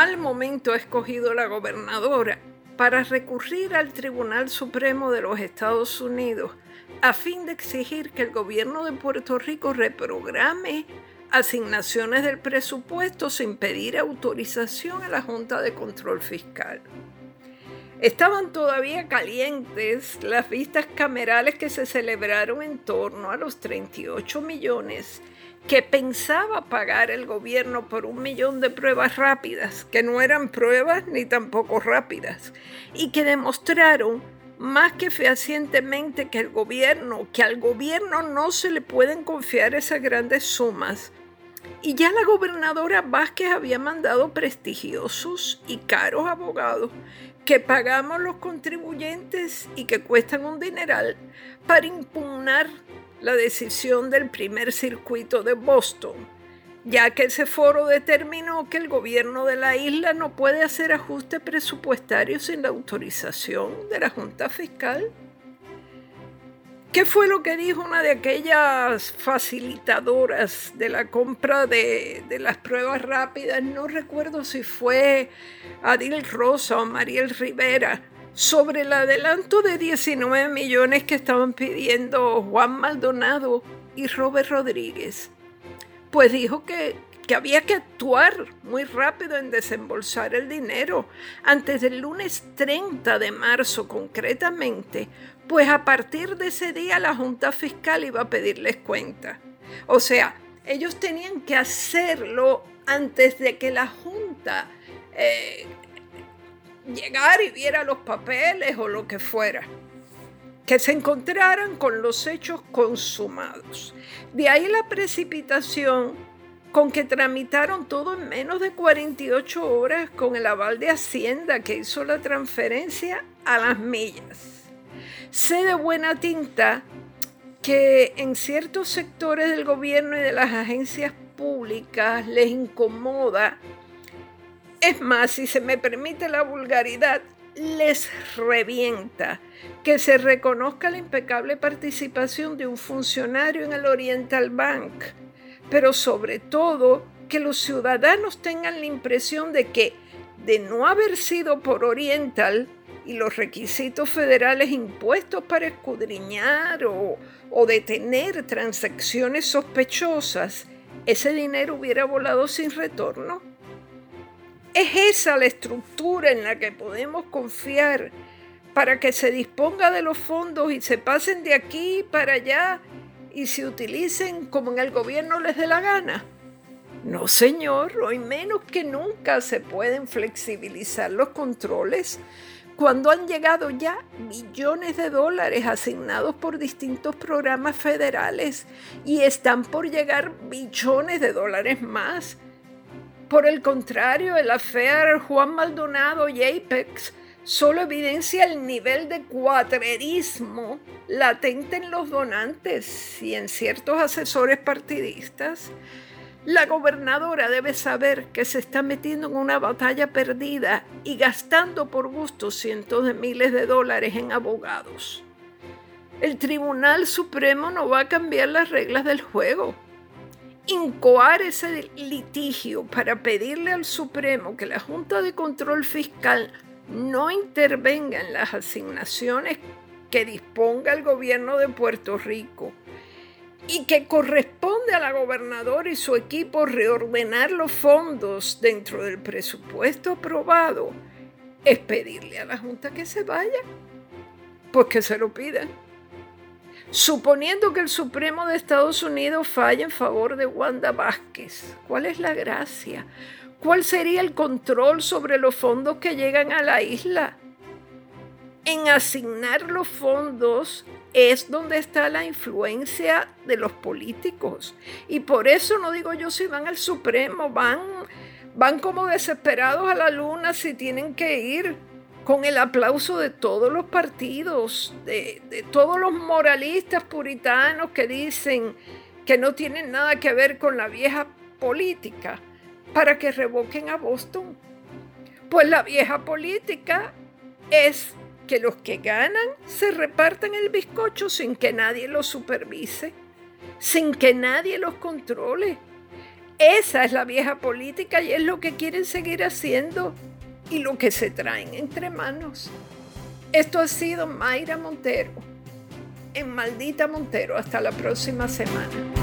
mal momento ha escogido la gobernadora para recurrir al Tribunal Supremo de los Estados Unidos a fin de exigir que el gobierno de Puerto Rico reprograme asignaciones del presupuesto sin pedir autorización a la Junta de Control Fiscal. Estaban todavía calientes las vistas camerales que se celebraron en torno a los 38 millones que pensaba pagar el gobierno por un millón de pruebas rápidas, que no eran pruebas ni tampoco rápidas, y que demostraron más que fehacientemente que al gobierno no se le pueden confiar esas grandes sumas. Y ya la gobernadora Vázquez había mandado prestigiosos y caros abogados que pagamos los contribuyentes y que cuestan un dineral para impugnar la decisión del primer circuito de Boston, ya que ese foro determinó que el gobierno de la isla no puede hacer ajustes presupuestarios sin la autorización de la Junta Fiscal. ¿Qué fue lo que dijo una de aquellas facilitadoras de la compra de, de, las pruebas rápidas? No recuerdo si fue Adil Rosa o Mariel Rivera, sobre el adelanto de 19 millones que estaban pidiendo Juan Maldonado y Robert Rodríguez. Pues dijo que, que había que actuar muy rápido en desembolsar el dinero antes del lunes 30 de marzo concretamente, pues a partir de ese día la Junta Fiscal iba a pedirles cuenta. O sea, ellos tenían que hacerlo antes de que la Junta eh, llegar y viera los papeles o lo que fuera, que se encontraran con los hechos consumados. De ahí la precipitación con que tramitaron todo en menos de 48 horas con el aval de Hacienda que hizo la transferencia a las millas. Sé de buena tinta que en ciertos sectores del gobierno y de las agencias públicas les incomoda es más, si se me permite la vulgaridad, les revienta que se reconozca la impecable participación de un funcionario en el Oriental Bank, pero sobre todo que los ciudadanos tengan la impresión de que de no haber sido por Oriental y los requisitos federales impuestos para escudriñar o, o detener transacciones sospechosas, ese dinero hubiera volado sin retorno. Es esa la estructura en la que podemos confiar para que se disponga de los fondos y se pasen de aquí para allá y se utilicen como en el gobierno les dé la gana. No, señor, hoy menos que nunca se pueden flexibilizar los controles cuando han llegado ya millones de dólares asignados por distintos programas federales y están por llegar billones de dólares más por el contrario, el affair Juan Maldonado y Apex solo evidencia el nivel de cuatrerismo latente en los donantes y en ciertos asesores partidistas. La gobernadora debe saber que se está metiendo en una batalla perdida y gastando por gusto cientos de miles de dólares en abogados. El Tribunal Supremo no va a cambiar las reglas del juego incoar ese litigio para pedirle al Supremo que la Junta de Control Fiscal no intervenga en las asignaciones que disponga el gobierno de Puerto Rico y que corresponde a la gobernadora y su equipo reordenar los fondos dentro del presupuesto aprobado, es pedirle a la Junta que se vaya, pues que se lo pidan. Suponiendo que el Supremo de Estados Unidos falle en favor de Wanda Vázquez, ¿cuál es la gracia? ¿Cuál sería el control sobre los fondos que llegan a la isla? En asignar los fondos es donde está la influencia de los políticos. Y por eso no digo yo si van al Supremo, van, van como desesperados a la luna si tienen que ir con el aplauso de todos los partidos, de, todos los moralistas puritanos que dicen que no tienen nada que ver con la vieja política, para que revoquen a Boston. Pues la vieja política es que los que ganan se repartan el bizcocho sin que nadie los supervise, sin que nadie los controle. Esa es la vieja política y es lo que quieren seguir haciendo y lo que se traen entre manos. Esto ha sido Mayra Montero en Maldita Montero. Hasta la próxima semana.